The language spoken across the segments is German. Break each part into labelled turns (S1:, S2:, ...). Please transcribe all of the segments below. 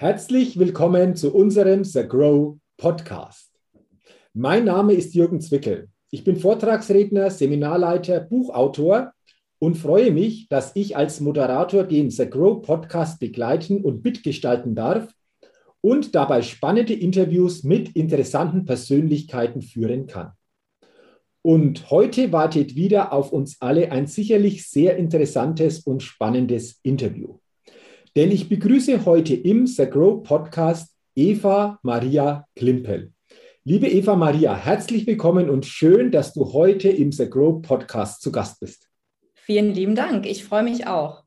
S1: Herzlich willkommen zu unserem The Grow Podcast. Mein Name ist Jürgen Zwickel. Ich bin Vortragsredner, Seminarleiter, Buchautor und freue mich, dass ich als Moderator den The Grow Podcast begleiten und mitgestalten darf und dabei spannende Interviews mit interessanten Persönlichkeiten führen kann. Und heute wartet wieder auf uns alle ein sicherlich sehr interessantes und spannendes Interview. Denn ich begrüße heute im The Grow Podcast Eva Maria Klimpel. Liebe Eva Maria, herzlich willkommen und schön, dass du heute im The Grow Podcast zu Gast bist.
S2: Vielen lieben Dank. Ich freue mich auch.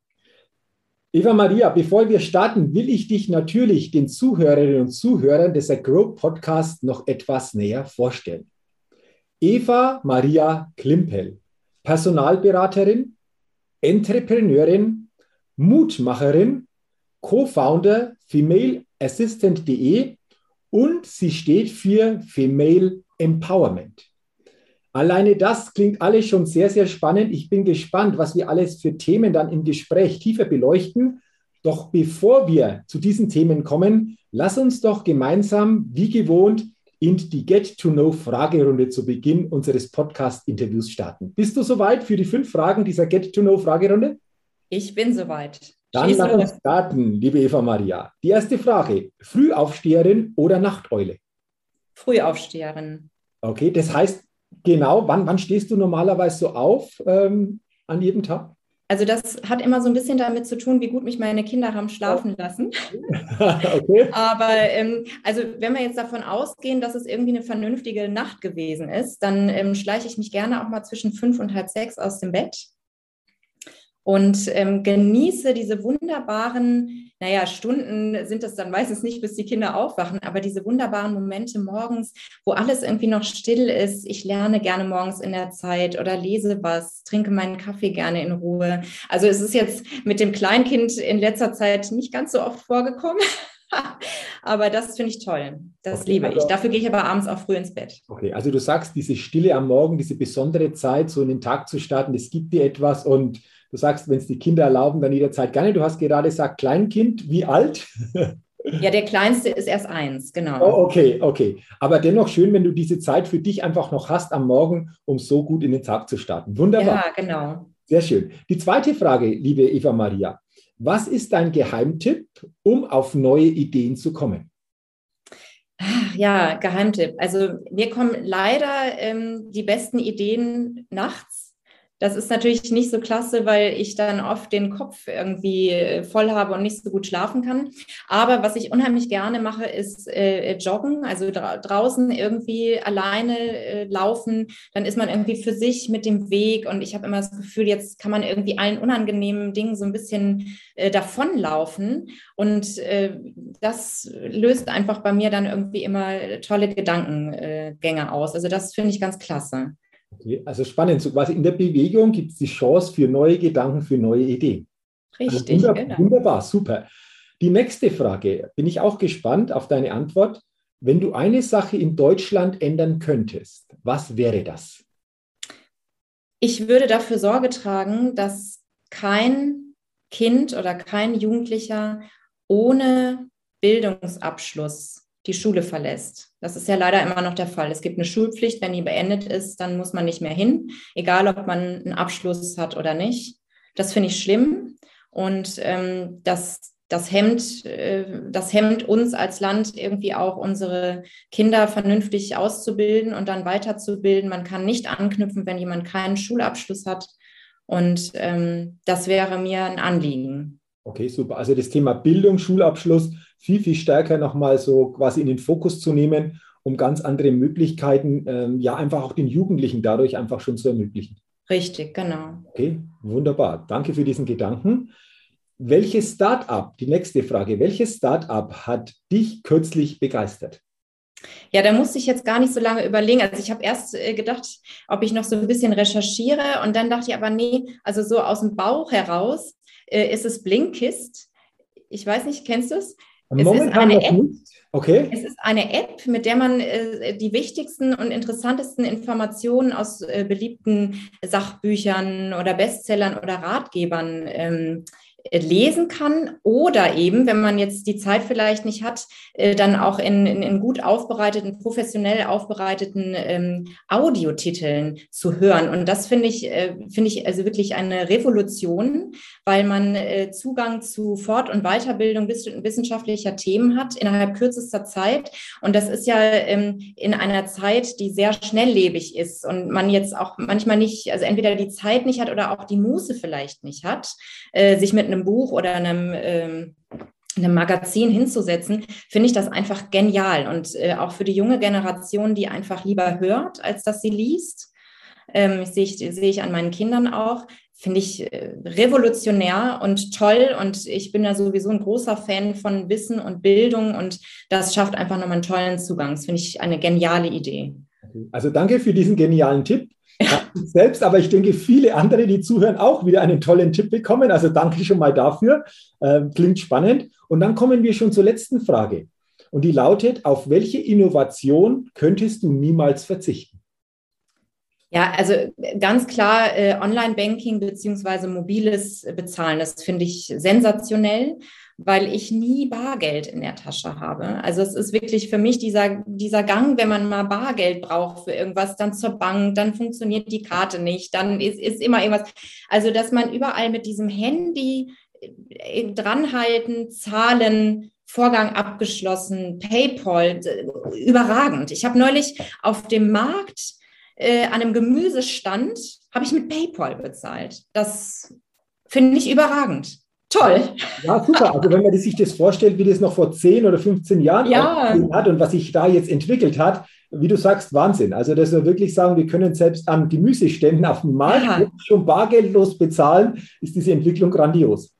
S1: Eva Maria, bevor wir starten, will ich dich natürlich den Zuhörerinnen und Zuhörern des The Grow Podcasts noch etwas näher vorstellen. Eva Maria Klimpel, Personalberaterin, Entrepreneurin, Mutmacherin Co-Founder femaleassistant.de und sie steht für Female Empowerment. Alleine das klingt alles schon sehr, sehr spannend. Ich bin gespannt, was wir alles für Themen dann im Gespräch tiefer beleuchten. Doch bevor wir zu diesen Themen kommen, lass uns doch gemeinsam, wie gewohnt, in die Get-to-Know-Fragerunde zu Beginn unseres Podcast-Interviews starten. Bist du soweit für die fünf Fragen dieser Get-to-Know-Fragerunde?
S2: Ich bin soweit.
S1: Dann lass uns starten, liebe Eva Maria. Die erste Frage: Frühaufsteherin oder Nachteule?
S2: Frühaufsteherin.
S1: Okay, das heißt, genau, wann, wann stehst du normalerweise so auf ähm, an jedem Tag?
S2: Also das hat immer so ein bisschen damit zu tun, wie gut mich meine Kinder haben schlafen lassen. okay. Aber ähm, also wenn wir jetzt davon ausgehen, dass es irgendwie eine vernünftige Nacht gewesen ist, dann ähm, schleiche ich mich gerne auch mal zwischen fünf und halb sechs aus dem Bett und ähm, genieße diese wunderbaren, naja, Stunden sind es dann meistens nicht, bis die Kinder aufwachen, aber diese wunderbaren Momente morgens, wo alles irgendwie noch still ist. Ich lerne gerne morgens in der Zeit oder lese was, trinke meinen Kaffee gerne in Ruhe. Also es ist jetzt mit dem Kleinkind in letzter Zeit nicht ganz so oft vorgekommen. aber das finde ich toll. Das okay, liebe also, ich. Dafür gehe ich aber abends auch früh ins Bett.
S1: Okay, also du sagst, diese Stille am Morgen, diese besondere Zeit, so in den Tag zu starten, das gibt dir etwas und Du sagst, wenn es die Kinder erlauben, dann jederzeit gerne. Du hast gerade gesagt, Kleinkind, wie alt?
S2: Ja, der kleinste ist erst eins, genau.
S1: Oh, okay, okay. Aber dennoch schön, wenn du diese Zeit für dich einfach noch hast am Morgen, um so gut in den Tag zu starten. Wunderbar.
S2: Ja, genau.
S1: Sehr schön. Die zweite Frage, liebe Eva Maria. Was ist dein Geheimtipp, um auf neue Ideen zu kommen?
S2: Ja, Geheimtipp. Also mir kommen leider ähm, die besten Ideen nachts das ist natürlich nicht so klasse, weil ich dann oft den Kopf irgendwie äh, voll habe und nicht so gut schlafen kann. Aber was ich unheimlich gerne mache, ist äh, joggen, also dra draußen irgendwie alleine äh, laufen. Dann ist man irgendwie für sich mit dem Weg und ich habe immer das Gefühl, jetzt kann man irgendwie allen unangenehmen Dingen so ein bisschen äh, davonlaufen. Und äh, das löst einfach bei mir dann irgendwie immer tolle Gedankengänge aus. Also das finde ich ganz klasse.
S1: Okay, also spannend. So quasi in der Bewegung gibt es die Chance für neue Gedanken, für neue Ideen.
S2: Also Richtig.
S1: Also wunderbar, genau. wunderbar, super. Die nächste Frage, bin ich auch gespannt auf deine Antwort. Wenn du eine Sache in Deutschland ändern könntest, was wäre das?
S2: Ich würde dafür Sorge tragen, dass kein Kind oder kein Jugendlicher ohne Bildungsabschluss die Schule verlässt. Das ist ja leider immer noch der Fall. Es gibt eine Schulpflicht, wenn die beendet ist, dann muss man nicht mehr hin, egal ob man einen Abschluss hat oder nicht. Das finde ich schlimm und ähm, das, das, hemmt, äh, das hemmt uns als Land irgendwie auch unsere Kinder vernünftig auszubilden und dann weiterzubilden. Man kann nicht anknüpfen, wenn jemand keinen Schulabschluss hat. Und ähm, das wäre mir ein Anliegen.
S1: Okay, super. Also das Thema Bildung, Schulabschluss viel, viel stärker nochmal so quasi in den Fokus zu nehmen, um ganz andere Möglichkeiten, ähm, ja, einfach auch den Jugendlichen dadurch einfach schon zu ermöglichen.
S2: Richtig, genau.
S1: Okay, wunderbar. Danke für diesen Gedanken. Welches Start-up, die nächste Frage, welches Start-up hat dich kürzlich begeistert?
S2: Ja, da musste ich jetzt gar nicht so lange überlegen. Also ich habe erst äh, gedacht, ob ich noch so ein bisschen recherchiere und dann dachte ich aber, nee, also so aus dem Bauch heraus äh, ist es Blinkist. Ich weiß nicht, kennst du es? Es ist, eine App, okay. es ist eine App, mit der man äh, die wichtigsten und interessantesten Informationen aus äh, beliebten Sachbüchern oder Bestsellern oder Ratgebern ähm, äh, lesen kann oder eben, wenn man jetzt die Zeit vielleicht nicht hat, äh, dann auch in, in, in gut aufbereiteten, professionell aufbereiteten ähm, Audiotiteln zu hören. Und das finde ich, äh, finde ich also wirklich eine Revolution, weil man äh, Zugang zu Fort- und Weiterbildung wissenschaftlicher Themen hat innerhalb kürzester Zeit. Und das ist ja ähm, in einer Zeit, die sehr schnelllebig ist und man jetzt auch manchmal nicht, also entweder die Zeit nicht hat oder auch die Muße vielleicht nicht hat, äh, sich mit einem Buch oder einem ähm, einem Magazin hinzusetzen, finde ich das einfach genial. Und äh, auch für die junge Generation, die einfach lieber hört, als dass sie liest, ähm, sehe ich, sehe ich an meinen Kindern auch, finde ich äh, revolutionär und toll. Und ich bin da sowieso ein großer Fan von Wissen und Bildung und das schafft einfach nochmal einen tollen Zugang. Das finde ich eine geniale Idee.
S1: Also danke für diesen genialen Tipp. Ja. Selbst, aber ich denke, viele andere, die zuhören, auch wieder einen tollen Tipp bekommen. Also danke schon mal dafür. Ähm, klingt spannend. Und dann kommen wir schon zur letzten Frage. Und die lautet, auf welche Innovation könntest du niemals verzichten?
S2: Ja, also ganz klar äh, Online-Banking beziehungsweise mobiles Bezahlen, das finde ich sensationell, weil ich nie Bargeld in der Tasche habe. Also es ist wirklich für mich dieser, dieser Gang, wenn man mal Bargeld braucht für irgendwas, dann zur Bank, dann funktioniert die Karte nicht, dann ist, ist immer irgendwas. Also dass man überall mit diesem Handy äh, dranhalten, zahlen, Vorgang abgeschlossen, PayPal, überragend. Ich habe neulich auf dem Markt äh, an einem Gemüsestand habe ich mit PayPal bezahlt. Das finde ich überragend. Toll.
S1: Ja, super. Also wenn man sich das vorstellt, wie das noch vor 10 oder 15 Jahren ja. hat und was sich da jetzt entwickelt hat, wie du sagst, Wahnsinn. Also dass wir wirklich sagen, wir können selbst an Gemüseständen auf dem Markt schon bargeldlos bezahlen, ist diese Entwicklung grandios.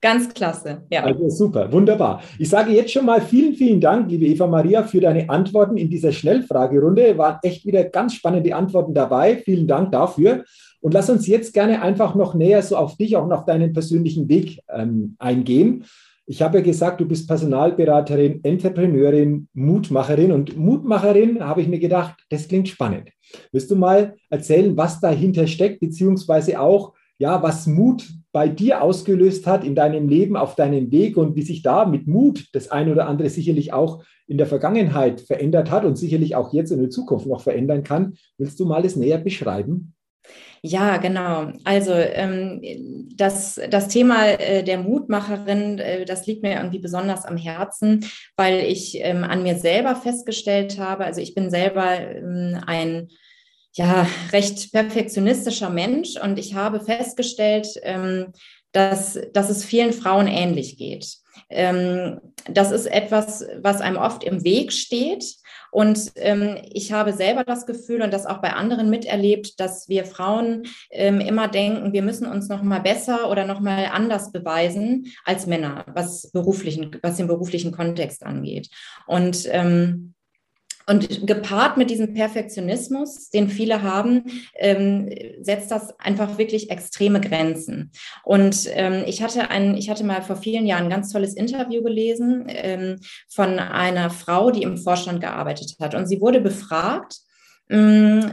S2: Ganz klasse,
S1: ja. Also super, wunderbar. Ich sage jetzt schon mal vielen, vielen Dank, liebe Eva Maria, für deine Antworten in dieser Schnellfragerunde. Waren echt wieder ganz spannende Antworten dabei. Vielen Dank dafür. Und lass uns jetzt gerne einfach noch näher so auf dich, auch noch deinen persönlichen Weg ähm, eingehen. Ich habe ja gesagt, du bist Personalberaterin, Entrepreneurin, Mutmacherin. Und Mutmacherin habe ich mir gedacht, das klingt spannend. Willst du mal erzählen, was dahinter steckt, beziehungsweise auch, ja, was Mut bei dir ausgelöst hat in deinem Leben, auf deinem Weg und wie sich da mit Mut das ein oder andere sicherlich auch in der Vergangenheit verändert hat und sicherlich auch jetzt in der Zukunft noch verändern kann. Willst du mal das näher beschreiben?
S2: Ja, genau. Also ähm, das, das Thema äh, der Mutmacherin, äh, das liegt mir irgendwie besonders am Herzen, weil ich ähm, an mir selber festgestellt habe, also ich bin selber ähm, ein ja, recht perfektionistischer Mensch und ich habe festgestellt, ähm, dass, dass es vielen Frauen ähnlich geht. Ähm, das ist etwas, was einem oft im Weg steht. Und ähm, ich habe selber das Gefühl und das auch bei anderen miterlebt, dass wir Frauen ähm, immer denken, wir müssen uns noch mal besser oder noch mal anders beweisen als Männer, was beruflichen, was den beruflichen Kontext angeht. Und ähm, und gepaart mit diesem Perfektionismus, den viele haben, ähm, setzt das einfach wirklich extreme Grenzen. Und ähm, ich, hatte ein, ich hatte mal vor vielen Jahren ein ganz tolles Interview gelesen ähm, von einer Frau, die im Vorstand gearbeitet hat. Und sie wurde befragt,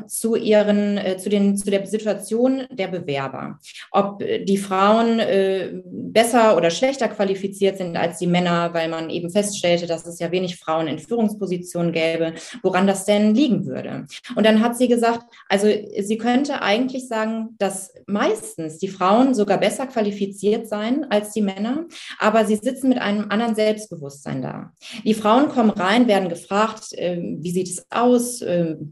S2: zu ihren, äh, zu den, zu der Situation der Bewerber. Ob die Frauen äh, besser oder schlechter qualifiziert sind als die Männer, weil man eben feststellte, dass es ja wenig Frauen in Führungspositionen gäbe, woran das denn liegen würde. Und dann hat sie gesagt, also sie könnte eigentlich sagen, dass meistens die Frauen sogar besser qualifiziert seien als die Männer, aber sie sitzen mit einem anderen Selbstbewusstsein da. Die Frauen kommen rein, werden gefragt, äh, wie sieht es aus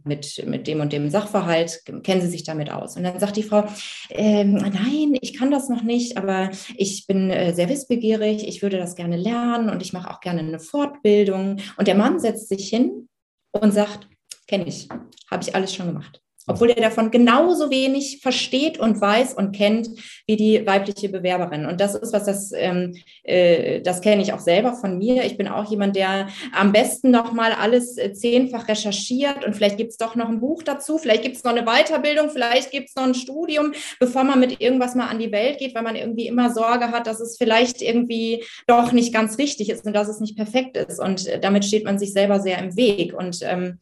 S2: mit mit, dem und dem Sachverhalt, kennen Sie sich damit aus? Und dann sagt die Frau, ähm, nein, ich kann das noch nicht, aber ich bin äh, sehr wissbegierig, ich würde das gerne lernen und ich mache auch gerne eine Fortbildung. Und der Mann setzt sich hin und sagt, kenne ich, habe ich alles schon gemacht obwohl er davon genauso wenig versteht und weiß und kennt wie die weibliche Bewerberin. Und das ist was, das, ähm, äh, das kenne ich auch selber von mir. Ich bin auch jemand, der am besten nochmal alles äh, zehnfach recherchiert und vielleicht gibt es doch noch ein Buch dazu, vielleicht gibt es noch eine Weiterbildung, vielleicht gibt es noch ein Studium, bevor man mit irgendwas mal an die Welt geht, weil man irgendwie immer Sorge hat, dass es vielleicht irgendwie doch nicht ganz richtig ist und dass es nicht perfekt ist. Und äh, damit steht man sich selber sehr im Weg. Und ähm,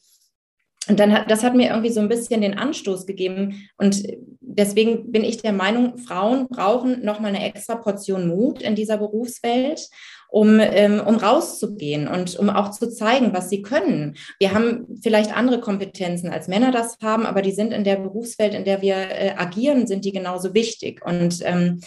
S2: und dann hat, das hat mir irgendwie so ein bisschen den Anstoß gegeben. Und deswegen bin ich der Meinung, Frauen brauchen nochmal eine extra Portion Mut in dieser Berufswelt um, ähm, um rauszugehen und um auch zu zeigen, was sie können. Wir haben vielleicht andere Kompetenzen, als Männer das haben, aber die sind in der Berufswelt, in der wir äh, agieren, sind die genauso wichtig. Und ähm,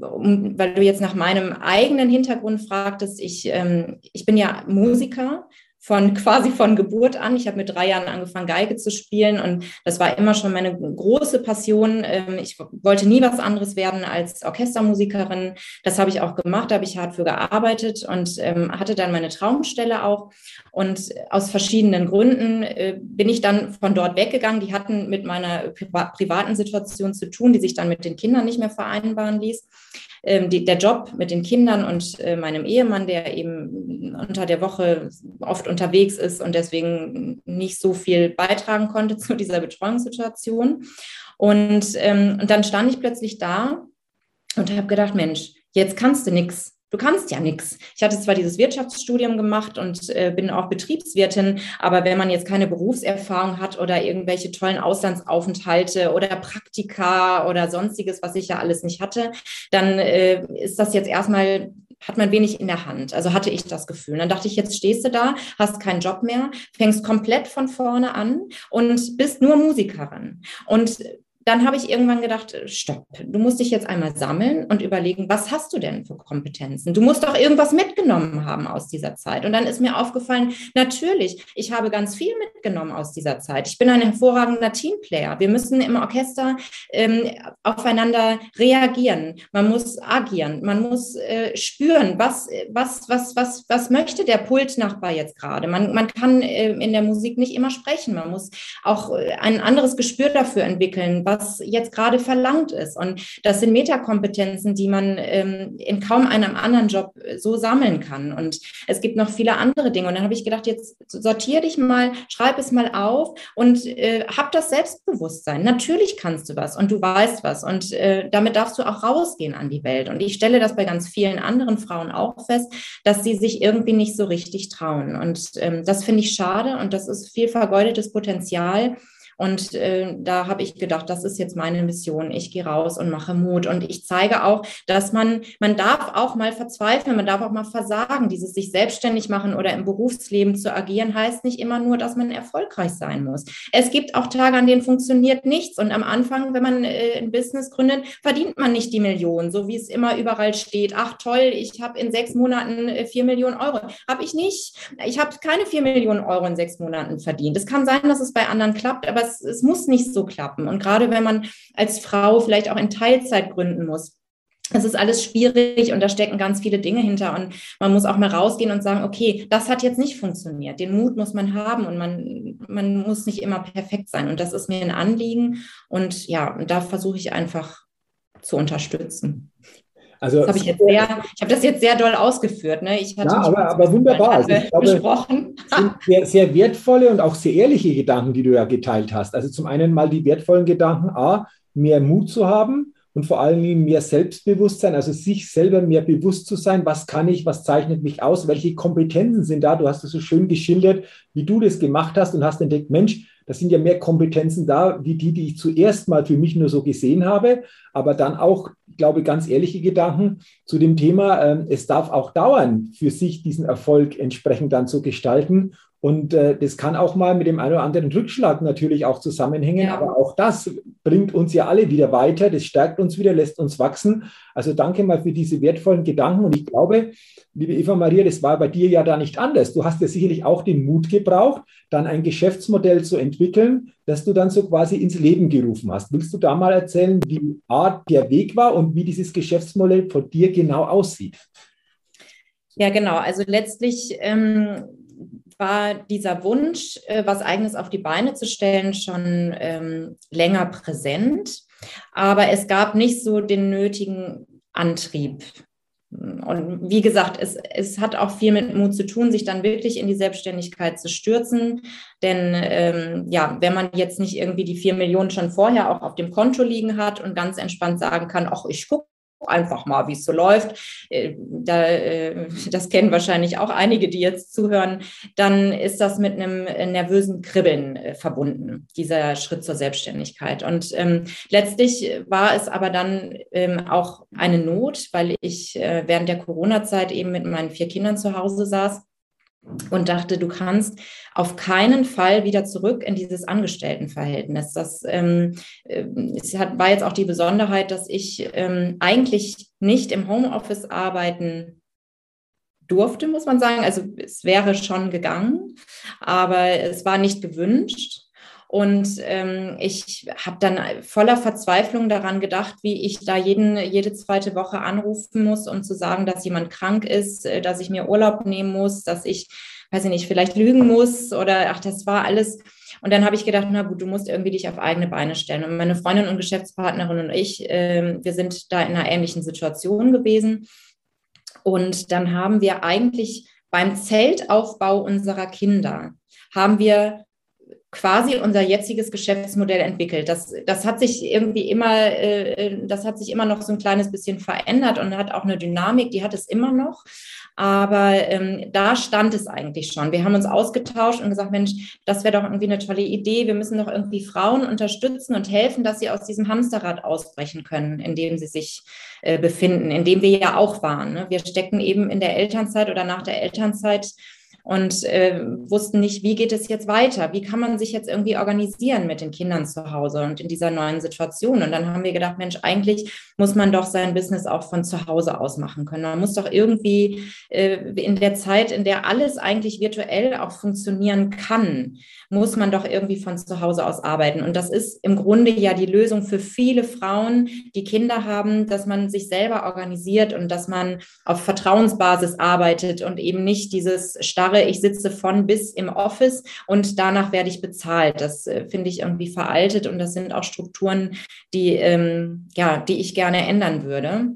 S2: um, weil du jetzt nach meinem eigenen Hintergrund fragtest, ich, ähm, ich bin ja Musiker von quasi von Geburt an. Ich habe mit drei Jahren angefangen, Geige zu spielen und das war immer schon meine große Passion. Ähm, ich wollte nie was anderes werden als Orchestermusikerin. Das habe ich auch gemacht, da habe ich hart für gearbeitet und ähm, hatte dann meine Traumstelle auch. Und aus verschiedenen Gründen äh, bin ich dann von dort weggegangen. Die hatten mit meiner privaten Situation zu tun, die sich dann mit den Kindern nicht mehr vereinbaren ließ ähm, die, der Job mit den Kindern und äh, meinem Ehemann, der eben unter der Woche oft unterwegs ist und deswegen nicht so viel beitragen konnte zu dieser Betreuungssituation. Und, ähm, und dann stand ich plötzlich da und habe gedacht, Mensch, jetzt kannst du nichts du kannst ja nichts. Ich hatte zwar dieses Wirtschaftsstudium gemacht und äh, bin auch Betriebswirtin, aber wenn man jetzt keine Berufserfahrung hat oder irgendwelche tollen Auslandsaufenthalte oder Praktika oder sonstiges, was ich ja alles nicht hatte, dann äh, ist das jetzt erstmal hat man wenig in der Hand. Also hatte ich das Gefühl. dann dachte ich, jetzt stehst du da, hast keinen Job mehr, fängst komplett von vorne an und bist nur Musikerin. Und dann habe ich irgendwann gedacht, äh, stopp, du musst dich jetzt einmal sammeln und überlegen, was hast du denn für Kompetenzen? Du musst doch irgendwas mitgenommen haben aus dieser Zeit. Und dann ist mir aufgefallen, natürlich, ich habe ganz viel mitgenommen aus dieser Zeit. Ich bin ein hervorragender Teamplayer. Wir müssen im Orchester ähm, aufeinander reagieren. Man muss agieren. Man muss äh, spüren, was, was, was, was, was möchte der Pultnachbar jetzt gerade. Man, man kann äh, in der Musik nicht immer sprechen. Man muss auch äh, ein anderes Gespür dafür entwickeln, was was jetzt gerade verlangt ist. Und das sind Metakompetenzen, die man ähm, in kaum einem anderen Job so sammeln kann. Und es gibt noch viele andere Dinge. Und dann habe ich gedacht, jetzt sortiere dich mal, schreib es mal auf und äh, hab das Selbstbewusstsein. Natürlich kannst du was und du weißt was. Und äh, damit darfst du auch rausgehen an die Welt. Und ich stelle das bei ganz vielen anderen Frauen auch fest, dass sie sich irgendwie nicht so richtig trauen. Und ähm, das finde ich schade und das ist viel vergeudetes Potenzial und äh, da habe ich gedacht, das ist jetzt meine Mission. Ich gehe raus und mache Mut. Und ich zeige auch, dass man, man darf auch mal verzweifeln, man darf auch mal versagen. Dieses sich selbstständig machen oder im Berufsleben zu agieren, heißt nicht immer nur, dass man erfolgreich sein muss. Es gibt auch Tage, an denen funktioniert nichts. Und am Anfang, wenn man äh, ein Business gründet, verdient man nicht die Millionen, so wie es immer überall steht. Ach toll, ich habe in sechs Monaten äh, vier Millionen Euro. Habe ich nicht. Ich habe keine vier Millionen Euro in sechs Monaten verdient. Es kann sein, dass es bei anderen klappt, aber es, es muss nicht so klappen. Und gerade wenn man als Frau vielleicht auch in Teilzeit gründen muss, es ist alles schwierig und da stecken ganz viele Dinge hinter und man muss auch mal rausgehen und sagen, okay, das hat jetzt nicht funktioniert. Den Mut muss man haben und man, man muss nicht immer perfekt sein. Und das ist mir ein Anliegen und ja, da versuche ich einfach zu unterstützen. Also das habe ich jetzt sehr, ich habe das jetzt sehr doll ausgeführt. Ne? Ich
S1: hatte ja, aber, aber wunderbar. Also ich glaube, besprochen. sind sehr, sehr wertvolle und auch sehr ehrliche Gedanken, die du ja geteilt hast. Also zum einen mal die wertvollen Gedanken, a, mehr Mut zu haben und vor allem mehr Selbstbewusstsein, also sich selber mehr bewusst zu sein, was kann ich, was zeichnet mich aus, welche Kompetenzen sind da. Du hast es so schön geschildert, wie du das gemacht hast und hast entdeckt, Mensch, da sind ja mehr Kompetenzen da, wie die, die ich zuerst mal für mich nur so gesehen habe, aber dann auch, glaube ich, ganz ehrliche Gedanken zu dem Thema, äh, es darf auch dauern, für sich diesen Erfolg entsprechend dann zu gestalten. Und äh, das kann auch mal mit dem einen oder anderen Rückschlag natürlich auch zusammenhängen, ja. aber auch das bringt uns ja alle wieder weiter, das stärkt uns wieder, lässt uns wachsen. Also danke mal für diese wertvollen Gedanken. Und ich glaube, liebe Eva Maria, das war bei dir ja da nicht anders. Du hast ja sicherlich auch den Mut gebraucht, dann ein Geschäftsmodell zu entwickeln, das du dann so quasi ins Leben gerufen hast. Willst du da mal erzählen, wie Art der Weg war und wie dieses Geschäftsmodell von dir genau aussieht?
S2: Ja, genau. Also letztlich ähm, war dieser Wunsch, äh, was eigenes auf die Beine zu stellen, schon ähm, länger präsent. Aber es gab nicht so den nötigen Antrieb. Und wie gesagt, es, es hat auch viel mit Mut zu tun, sich dann wirklich in die Selbstständigkeit zu stürzen. Denn ähm, ja, wenn man jetzt nicht irgendwie die vier Millionen schon vorher auch auf dem Konto liegen hat und ganz entspannt sagen kann, ach, ich gucke einfach mal, wie es so läuft. Äh, da, äh, das kennen wahrscheinlich auch einige, die jetzt zuhören. Dann ist das mit einem nervösen Kribbeln äh, verbunden, dieser Schritt zur Selbstständigkeit. Und ähm, letztlich war es aber dann ähm, auch eine Not, weil ich äh, während der Corona-Zeit eben mit meinen vier Kindern zu Hause saß und dachte, du kannst auf keinen Fall wieder zurück in dieses Angestelltenverhältnis. Das ähm, äh, es hat, war jetzt auch die Besonderheit, dass ich ähm, eigentlich nicht im Homeoffice arbeiten durfte, muss man sagen. Also es wäre schon gegangen, aber es war nicht gewünscht. Und ähm, ich habe dann voller Verzweiflung daran gedacht, wie ich da jeden, jede zweite Woche anrufen muss, um zu sagen, dass jemand krank ist, äh, dass ich mir Urlaub nehmen muss, dass ich, weiß ich nicht, vielleicht lügen muss oder ach, das war alles. Und dann habe ich gedacht, na gut, du musst irgendwie dich auf eigene Beine stellen. Und meine Freundin und Geschäftspartnerin und ich, äh, wir sind da in einer ähnlichen Situation gewesen. Und dann haben wir eigentlich beim Zeltaufbau unserer Kinder, haben wir quasi unser jetziges Geschäftsmodell entwickelt. Das, das hat sich irgendwie immer, äh, das hat sich immer noch so ein kleines bisschen verändert und hat auch eine Dynamik, die hat es immer noch. Aber ähm, da stand es eigentlich schon. Wir haben uns ausgetauscht und gesagt, Mensch, das wäre doch irgendwie eine tolle Idee. Wir müssen doch irgendwie Frauen unterstützen und helfen, dass sie aus diesem Hamsterrad ausbrechen können, in dem sie sich äh, befinden, in dem wir ja auch waren. Ne? Wir stecken eben in der Elternzeit oder nach der Elternzeit und äh, wussten nicht, wie geht es jetzt weiter? Wie kann man sich jetzt irgendwie organisieren mit den Kindern zu Hause und in dieser neuen Situation? Und dann haben wir gedacht, Mensch, eigentlich muss man doch sein Business auch von zu Hause aus machen können. Man muss doch irgendwie äh, in der Zeit, in der alles eigentlich virtuell auch funktionieren kann, muss man doch irgendwie von zu Hause aus arbeiten. Und das ist im Grunde ja die Lösung für viele Frauen, die Kinder haben, dass man sich selber organisiert und dass man auf Vertrauensbasis arbeitet und eben nicht dieses starre, ich sitze von bis im Office und danach werde ich bezahlt. Das äh, finde ich irgendwie veraltet und das sind auch Strukturen, die, ähm, ja, die ich gerne ändern würde.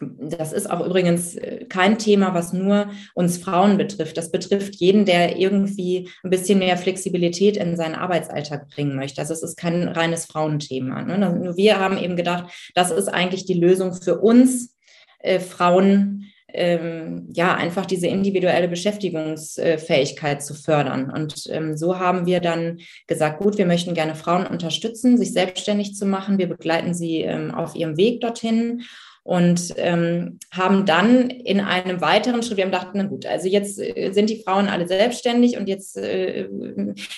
S2: Das ist auch übrigens äh, kein Thema, was nur uns Frauen betrifft. Das betrifft jeden, der irgendwie ein bisschen mehr Flexibilität in seinen Arbeitsalltag bringen möchte. Also es ist kein reines Frauenthema. Ne? Wir haben eben gedacht, das ist eigentlich die Lösung für uns äh, Frauen, ähm, ja, einfach diese individuelle Beschäftigungsfähigkeit zu fördern. Und ähm, so haben wir dann gesagt, gut, wir möchten gerne Frauen unterstützen, sich selbstständig zu machen. Wir begleiten sie ähm, auf ihrem Weg dorthin und ähm, haben dann in einem weiteren Schritt, wir haben gedacht, na gut, also jetzt äh, sind die Frauen alle selbstständig und jetzt, äh,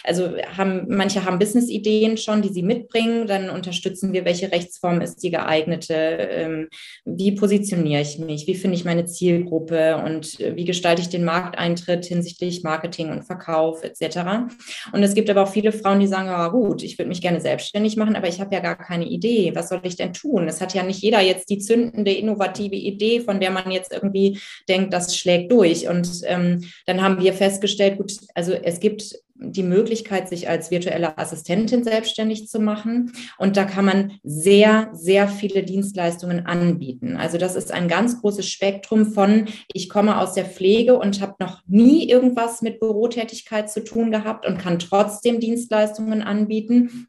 S2: also haben, manche haben Business-Ideen schon, die sie mitbringen, dann unterstützen wir, welche Rechtsform ist die geeignete, ähm, wie positioniere ich mich, wie finde ich meine Zielgruppe und äh, wie gestalte ich den Markteintritt hinsichtlich Marketing und Verkauf etc. Und es gibt aber auch viele Frauen, die sagen, ja gut, ich würde mich gerne selbstständig machen, aber ich habe ja gar keine Idee, was soll ich denn tun? Es hat ja nicht jeder jetzt die Zünden zündende, innovative Idee, von der man jetzt irgendwie denkt, das schlägt durch. Und ähm, dann haben wir festgestellt, gut, also es gibt die Möglichkeit, sich als virtuelle Assistentin selbstständig zu machen. Und da kann man sehr, sehr viele Dienstleistungen anbieten. Also das ist ein ganz großes Spektrum von, ich komme aus der Pflege und habe noch nie irgendwas mit Bürotätigkeit zu tun gehabt und kann trotzdem Dienstleistungen anbieten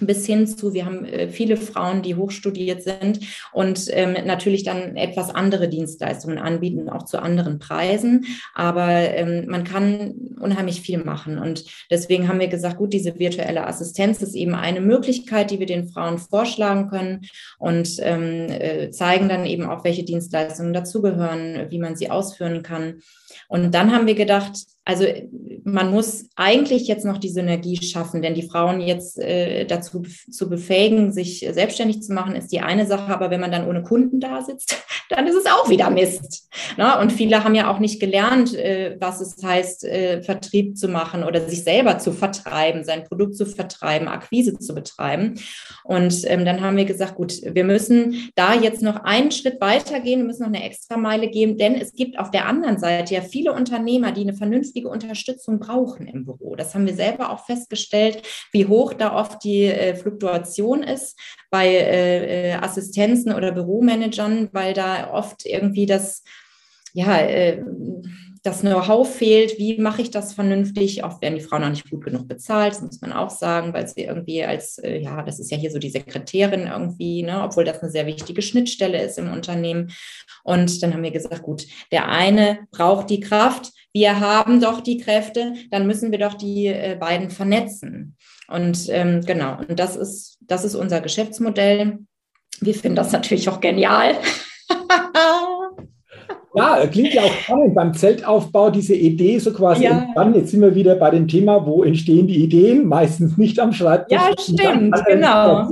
S2: bis hin zu, wir haben äh, viele Frauen, die hochstudiert sind und ähm, natürlich dann etwas andere Dienstleistungen anbieten, auch zu anderen Preisen. Aber ähm, man kann unheimlich viel machen. Und deswegen haben wir gesagt, gut, diese virtuelle Assistenz ist eben eine Möglichkeit, die wir den Frauen vorschlagen können und ähm, äh, zeigen dann eben auch, welche Dienstleistungen dazugehören, wie man sie ausführen kann. Und dann haben wir gedacht, also man muss eigentlich jetzt noch die Synergie schaffen, denn die Frauen jetzt äh, dazu zu befähigen, sich selbstständig zu machen, ist die eine Sache. Aber wenn man dann ohne Kunden da sitzt, dann ist es auch wieder Mist. Ne? Und viele haben ja auch nicht gelernt, äh, was es heißt, äh, Vertrieb zu machen oder sich selber zu vertreiben, sein Produkt zu vertreiben, Akquise zu betreiben. Und ähm, dann haben wir gesagt, gut, wir müssen da jetzt noch einen Schritt weitergehen, wir müssen noch eine extra Meile geben, denn es gibt auf der anderen Seite ja viele Unternehmer, die eine vernünftige Unterstützung brauchen im Büro. Das haben wir selber auch festgestellt, wie hoch da oft die äh, Fluktuation ist bei äh, äh Assistenzen oder Büromanagern, weil da oft irgendwie das ja, äh, das Know-how fehlt, wie mache ich das vernünftig? Oft werden die Frauen auch nicht gut genug bezahlt, das muss man auch sagen, weil sie irgendwie als, äh, ja, das ist ja hier so die Sekretärin irgendwie, ne, obwohl das eine sehr wichtige Schnittstelle ist im Unternehmen. Und dann haben wir gesagt, gut, der eine braucht die Kraft, wir haben doch die Kräfte, dann müssen wir doch die äh, beiden vernetzen. Und ähm, genau, und das ist, das ist unser Geschäftsmodell. Wir finden das natürlich auch genial.
S1: Ja, klingt ja auch spannend beim Zeltaufbau, diese Idee so quasi ja. entstanden. Jetzt sind wir wieder bei dem Thema, wo entstehen die Ideen? Meistens nicht am Schreibtisch.
S2: Ja, stimmt, genau.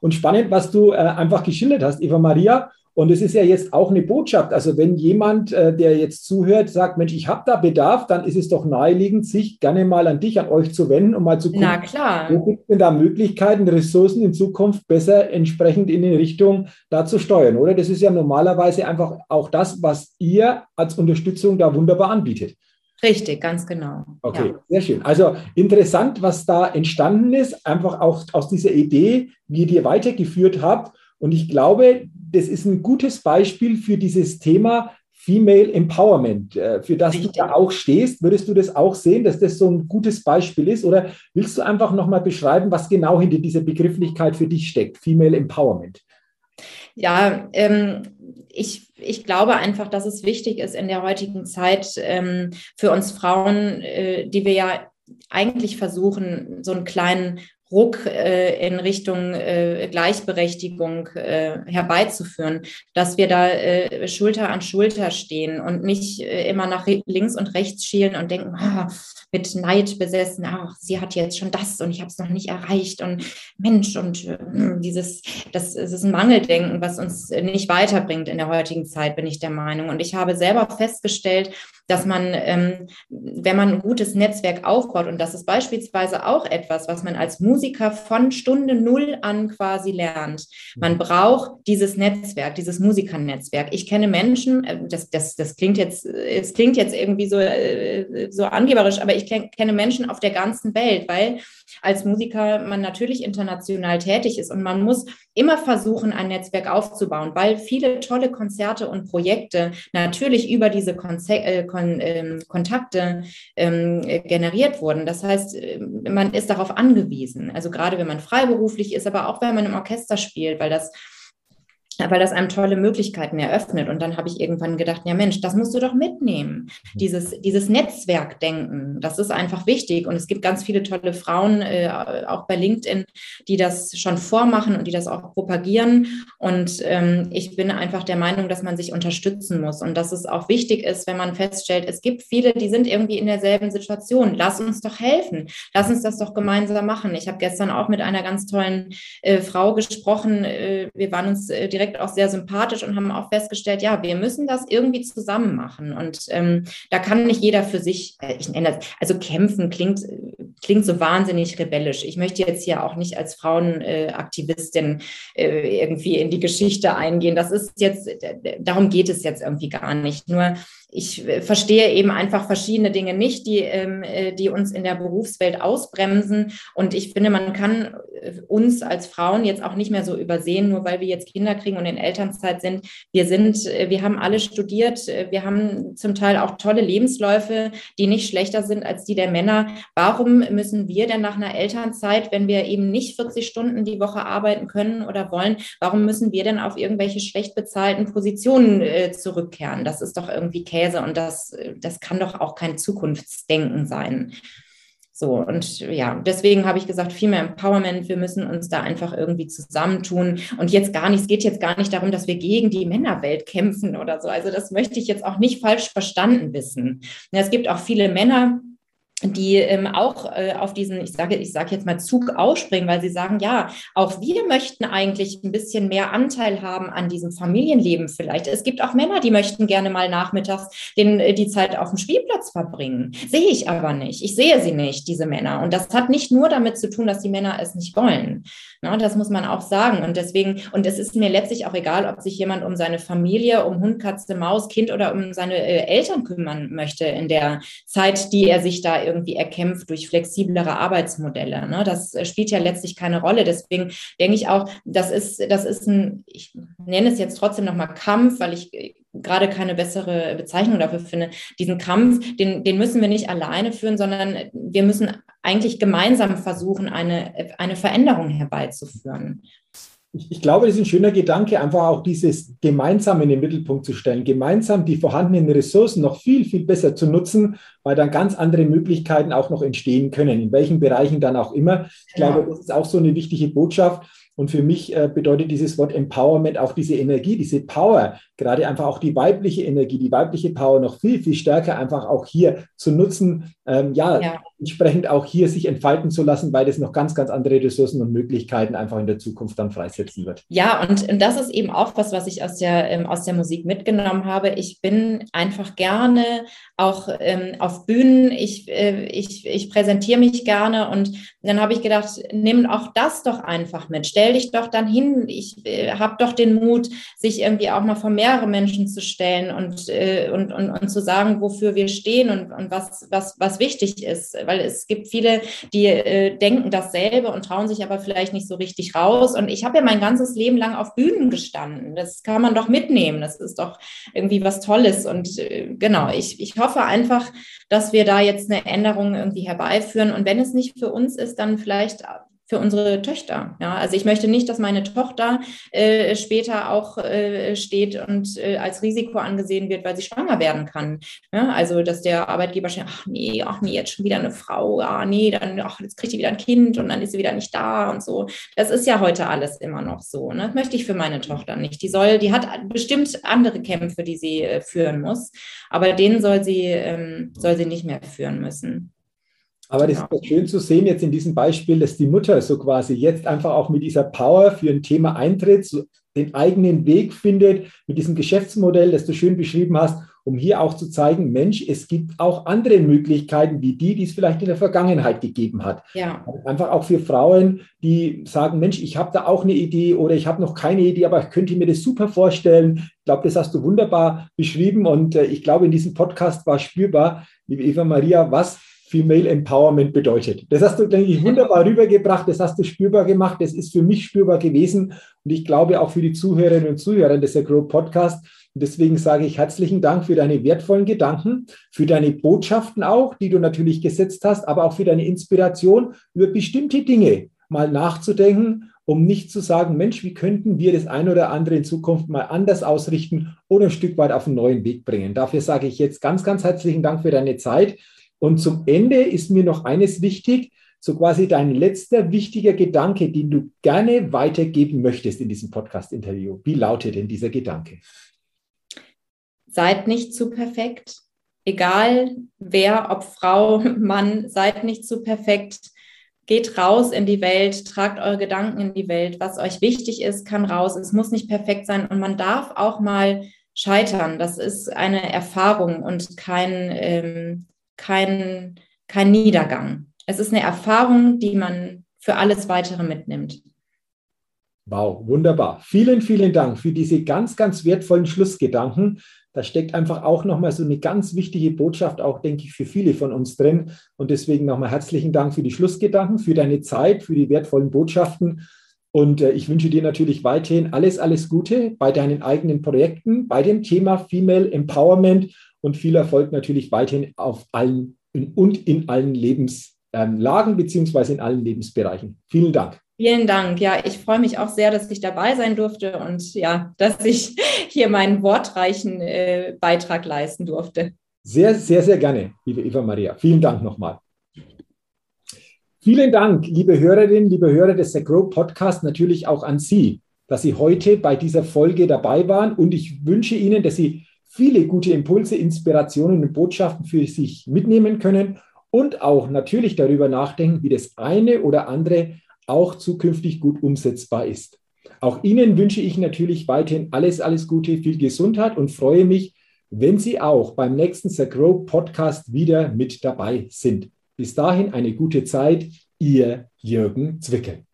S1: Und spannend, was du äh, einfach geschildert hast, Eva Maria. Und es ist ja jetzt auch eine Botschaft. Also wenn jemand, äh, der jetzt zuhört, sagt, Mensch, ich habe da Bedarf, dann ist es doch naheliegend, sich gerne mal an dich, an euch zu wenden, um mal zu
S2: gucken, Na klar.
S1: wo gibt es denn da Möglichkeiten, Ressourcen in Zukunft besser entsprechend in die Richtung da zu steuern, oder? Das ist ja normalerweise einfach auch das, was ihr als Unterstützung da wunderbar anbietet.
S2: Richtig, ganz genau.
S1: Okay, ja. sehr schön. Also interessant, was da entstanden ist, einfach auch aus dieser Idee, wie ihr die weitergeführt habt. Und ich glaube, das ist ein gutes Beispiel für dieses Thema Female Empowerment, äh, für das Richtig. du da auch stehst. Würdest du das auch sehen, dass das so ein gutes Beispiel ist? Oder willst du einfach nochmal beschreiben, was genau hinter dieser Begrifflichkeit für dich steckt, Female Empowerment?
S2: Ja, ähm, ich, ich glaube einfach, dass es wichtig ist in der heutigen Zeit ähm, für uns Frauen, äh, die wir ja eigentlich versuchen, so einen kleinen Ruck äh, in Richtung äh, Gleichberechtigung äh, herbeizuführen, dass wir da äh, Schulter an Schulter stehen und nicht äh, immer nach links und rechts schielen und denken, ah, mit Neid besessen, ach, sie hat jetzt schon das und ich habe es noch nicht erreicht und Mensch und äh, dieses, das, das ist ein Mangeldenken, was uns nicht weiterbringt in der heutigen Zeit, bin ich der Meinung. Und ich habe selber festgestellt, dass man, ähm, wenn man ein gutes Netzwerk aufbaut, und das ist beispielsweise auch etwas, was man als Musiker von Stunde Null an quasi lernt. Man mhm. braucht dieses Netzwerk, dieses Musikernetzwerk. Ich kenne Menschen, äh, das, das, das klingt jetzt, es klingt jetzt irgendwie so, äh, so angeberisch, aber ich kenne Menschen auf der ganzen Welt, weil als Musiker man natürlich international tätig ist und man muss immer versuchen, ein Netzwerk aufzubauen, weil viele tolle Konzerte und Projekte natürlich über diese Konze äh, Kon äh, Kontakte ähm, generiert wurden. Das heißt, äh, man ist darauf angewiesen. Also gerade wenn man freiberuflich ist, aber auch wenn man im Orchester spielt, weil das weil das einem tolle Möglichkeiten eröffnet. Und dann habe ich irgendwann gedacht, ja Mensch, das musst du doch mitnehmen. Mhm. Dieses, dieses Netzwerkdenken, das ist einfach wichtig. Und es gibt ganz viele tolle Frauen, äh, auch bei LinkedIn, die das schon vormachen und die das auch propagieren. Und ähm, ich bin einfach der Meinung, dass man sich unterstützen muss und dass es auch wichtig ist, wenn man feststellt, es gibt viele, die sind irgendwie in derselben Situation. Lass uns doch helfen. Lass uns das doch gemeinsam machen. Ich habe gestern auch mit einer ganz tollen äh, Frau gesprochen. Äh, wir waren uns äh, direkt Projekt auch sehr sympathisch und haben auch festgestellt, ja, wir müssen das irgendwie zusammen machen. Und ähm, da kann nicht jeder für sich, äh, ich nenne das, also kämpfen klingt, klingt so wahnsinnig rebellisch. Ich möchte jetzt hier auch nicht als Frauenaktivistin äh, irgendwie in die Geschichte eingehen. Das ist jetzt, darum geht es jetzt irgendwie gar nicht. Nur ich äh, verstehe eben einfach verschiedene Dinge nicht, die, ähm, äh, die uns in der Berufswelt ausbremsen. Und ich finde, man kann äh, uns als Frauen jetzt auch nicht mehr so übersehen, nur weil wir jetzt Kinder kriegen und in Elternzeit sind. Wir sind, wir haben alle studiert, wir haben zum Teil auch tolle Lebensläufe, die nicht schlechter sind als die der Männer. Warum müssen wir denn nach einer Elternzeit, wenn wir eben nicht 40 Stunden die Woche arbeiten können oder wollen, warum müssen wir denn auf irgendwelche schlecht bezahlten Positionen zurückkehren? Das ist doch irgendwie Käse und das, das kann doch auch kein Zukunftsdenken sein. So, und ja, deswegen habe ich gesagt, viel mehr Empowerment, wir müssen uns da einfach irgendwie zusammentun. Und jetzt gar nicht, es geht jetzt gar nicht darum, dass wir gegen die Männerwelt kämpfen oder so. Also das möchte ich jetzt auch nicht falsch verstanden wissen. Es gibt auch viele Männer, die ähm, auch äh, auf diesen, ich sage, ich sage jetzt mal Zug ausspringen, weil sie sagen, ja, auch wir möchten eigentlich ein bisschen mehr Anteil haben an diesem Familienleben vielleicht. Es gibt auch Männer, die möchten gerne mal nachmittags den, äh, die Zeit auf dem Spielplatz verbringen. Sehe ich aber nicht. Ich sehe sie nicht, diese Männer. Und das hat nicht nur damit zu tun, dass die Männer es nicht wollen. Na, das muss man auch sagen. Und deswegen, und es ist mir letztlich auch egal, ob sich jemand um seine Familie, um Hund, Katze, Maus, Kind oder um seine äh, Eltern kümmern möchte in der Zeit, die er sich da irgendwie erkämpft durch flexiblere Arbeitsmodelle. Ne? Das äh, spielt ja letztlich keine Rolle. Deswegen denke ich auch, das ist, das ist ein, ich nenne es jetzt trotzdem nochmal Kampf, weil ich gerade keine bessere Bezeichnung dafür finde, diesen Kampf, den, den müssen wir nicht alleine führen, sondern wir müssen eigentlich gemeinsam versuchen, eine, eine Veränderung herbeizuführen
S1: ich, ich glaube, das ist ein schöner Gedanke, einfach auch dieses gemeinsam in den Mittelpunkt zu stellen, gemeinsam die vorhandenen Ressourcen noch viel, viel besser zu nutzen, weil dann ganz andere Möglichkeiten auch noch entstehen können, in welchen Bereichen dann auch immer. Ich glaube, das ist auch so eine wichtige Botschaft. Und für mich äh, bedeutet dieses Wort Empowerment auch diese Energie, diese Power, gerade einfach auch die weibliche Energie, die weibliche Power noch viel, viel stärker einfach auch hier zu nutzen, ähm, ja, ja, entsprechend auch hier sich entfalten zu lassen, weil das noch ganz, ganz andere Ressourcen und Möglichkeiten einfach in der Zukunft dann freisetzen wird.
S2: Ja, und, und das ist eben auch was, was ich aus der, ähm, aus der Musik mitgenommen habe. Ich bin einfach gerne auch ähm, auf Bühnen, ich, äh, ich, ich präsentiere mich gerne und dann habe ich gedacht, nimm auch das doch einfach mit, stell dich doch dann hin, ich äh, habe doch den Mut, sich irgendwie auch mal vor mehrere Menschen zu stellen und, äh, und, und, und zu sagen, wofür wir stehen und, und was, was, was wichtig ist, weil es gibt viele, die äh, denken dasselbe und trauen sich aber vielleicht nicht so richtig raus. Und ich habe ja mein ganzes Leben lang auf Bühnen gestanden, das kann man doch mitnehmen, das ist doch irgendwie was Tolles. Und äh, genau, ich, ich hoffe, hoffe einfach, dass wir da jetzt eine Änderung irgendwie herbeiführen. Und wenn es nicht für uns ist, dann vielleicht für unsere Töchter. Ja, also ich möchte nicht, dass meine Tochter äh, später auch äh, steht und äh, als Risiko angesehen wird, weil sie schwanger werden kann. Ja, also dass der Arbeitgeber schon, ach nee, ach nee, jetzt schon wieder eine Frau, ah nee, dann ach, jetzt kriegt sie wieder ein Kind und dann ist sie wieder nicht da und so. Das ist ja heute alles immer noch so. Ne? Das möchte ich für meine Tochter nicht. Die soll, die hat bestimmt andere Kämpfe, die sie äh, führen muss, aber den soll sie, ähm, soll sie nicht mehr führen müssen.
S1: Aber das ist schön zu sehen jetzt in diesem Beispiel, dass die Mutter so quasi jetzt einfach auch mit dieser Power für ein Thema eintritt, so den eigenen Weg findet, mit diesem Geschäftsmodell, das du schön beschrieben hast, um hier auch zu zeigen, Mensch, es gibt auch andere Möglichkeiten wie die, die es vielleicht in der Vergangenheit gegeben hat. Ja. Einfach auch für Frauen, die sagen, Mensch, ich habe da auch eine Idee oder ich habe noch keine Idee, aber ich könnte mir das super vorstellen. Ich glaube, das hast du wunderbar beschrieben und äh, ich glaube, in diesem Podcast war spürbar, liebe Eva Maria, was Female Empowerment bedeutet. Das hast du, denke ich, wunderbar rübergebracht, das hast du spürbar gemacht, das ist für mich spürbar gewesen und ich glaube auch für die Zuhörerinnen und Zuhörer des Grow Podcast. Und deswegen sage ich herzlichen Dank für deine wertvollen Gedanken, für deine Botschaften auch, die du natürlich gesetzt hast, aber auch für deine Inspiration über bestimmte Dinge mal nachzudenken, um nicht zu sagen, Mensch, wie könnten wir das ein oder andere in Zukunft mal anders ausrichten oder ein Stück weit auf einen neuen Weg bringen. Dafür sage ich jetzt ganz, ganz herzlichen Dank für deine Zeit. Und zum Ende ist mir noch eines wichtig, so quasi dein letzter wichtiger Gedanke, den du gerne weitergeben möchtest in diesem Podcast-Interview. Wie lautet denn dieser Gedanke?
S2: Seid nicht zu perfekt. Egal wer, ob Frau, Mann, seid nicht zu perfekt. Geht raus in die Welt, tragt eure Gedanken in die Welt. Was euch wichtig ist, kann raus. Es muss nicht perfekt sein und man darf auch mal scheitern. Das ist eine Erfahrung und kein, ähm, kein, kein Niedergang. Es ist eine Erfahrung, die man für alles weitere mitnimmt.
S1: Wow, wunderbar. Vielen, vielen Dank für diese ganz, ganz wertvollen Schlussgedanken. Da steckt einfach auch nochmal so eine ganz wichtige Botschaft, auch denke ich, für viele von uns drin. Und deswegen nochmal herzlichen Dank für die Schlussgedanken, für deine Zeit, für die wertvollen Botschaften. Und äh, ich wünsche dir natürlich weiterhin alles, alles Gute bei deinen eigenen Projekten, bei dem Thema Female Empowerment und viel Erfolg natürlich weiterhin auf allen und in allen Lebenslagen beziehungsweise in allen Lebensbereichen. Vielen Dank.
S2: Vielen Dank. Ja, ich freue mich auch sehr, dass ich dabei sein durfte und ja, dass ich hier meinen wortreichen äh, Beitrag leisten durfte.
S1: Sehr, sehr, sehr gerne, liebe Eva Maria. Vielen Dank nochmal. Vielen Dank, liebe Hörerinnen, liebe Hörer des The Grow Podcast, natürlich auch an Sie, dass Sie heute bei dieser Folge dabei waren und ich wünsche Ihnen, dass Sie viele gute Impulse, Inspirationen und Botschaften für sich mitnehmen können und auch natürlich darüber nachdenken, wie das eine oder andere auch zukünftig gut umsetzbar ist. Auch Ihnen wünsche ich natürlich weiterhin alles, alles Gute, viel Gesundheit und freue mich, wenn Sie auch beim nächsten The Grow Podcast wieder mit dabei sind. Bis dahin eine gute Zeit, Ihr Jürgen Zwickel.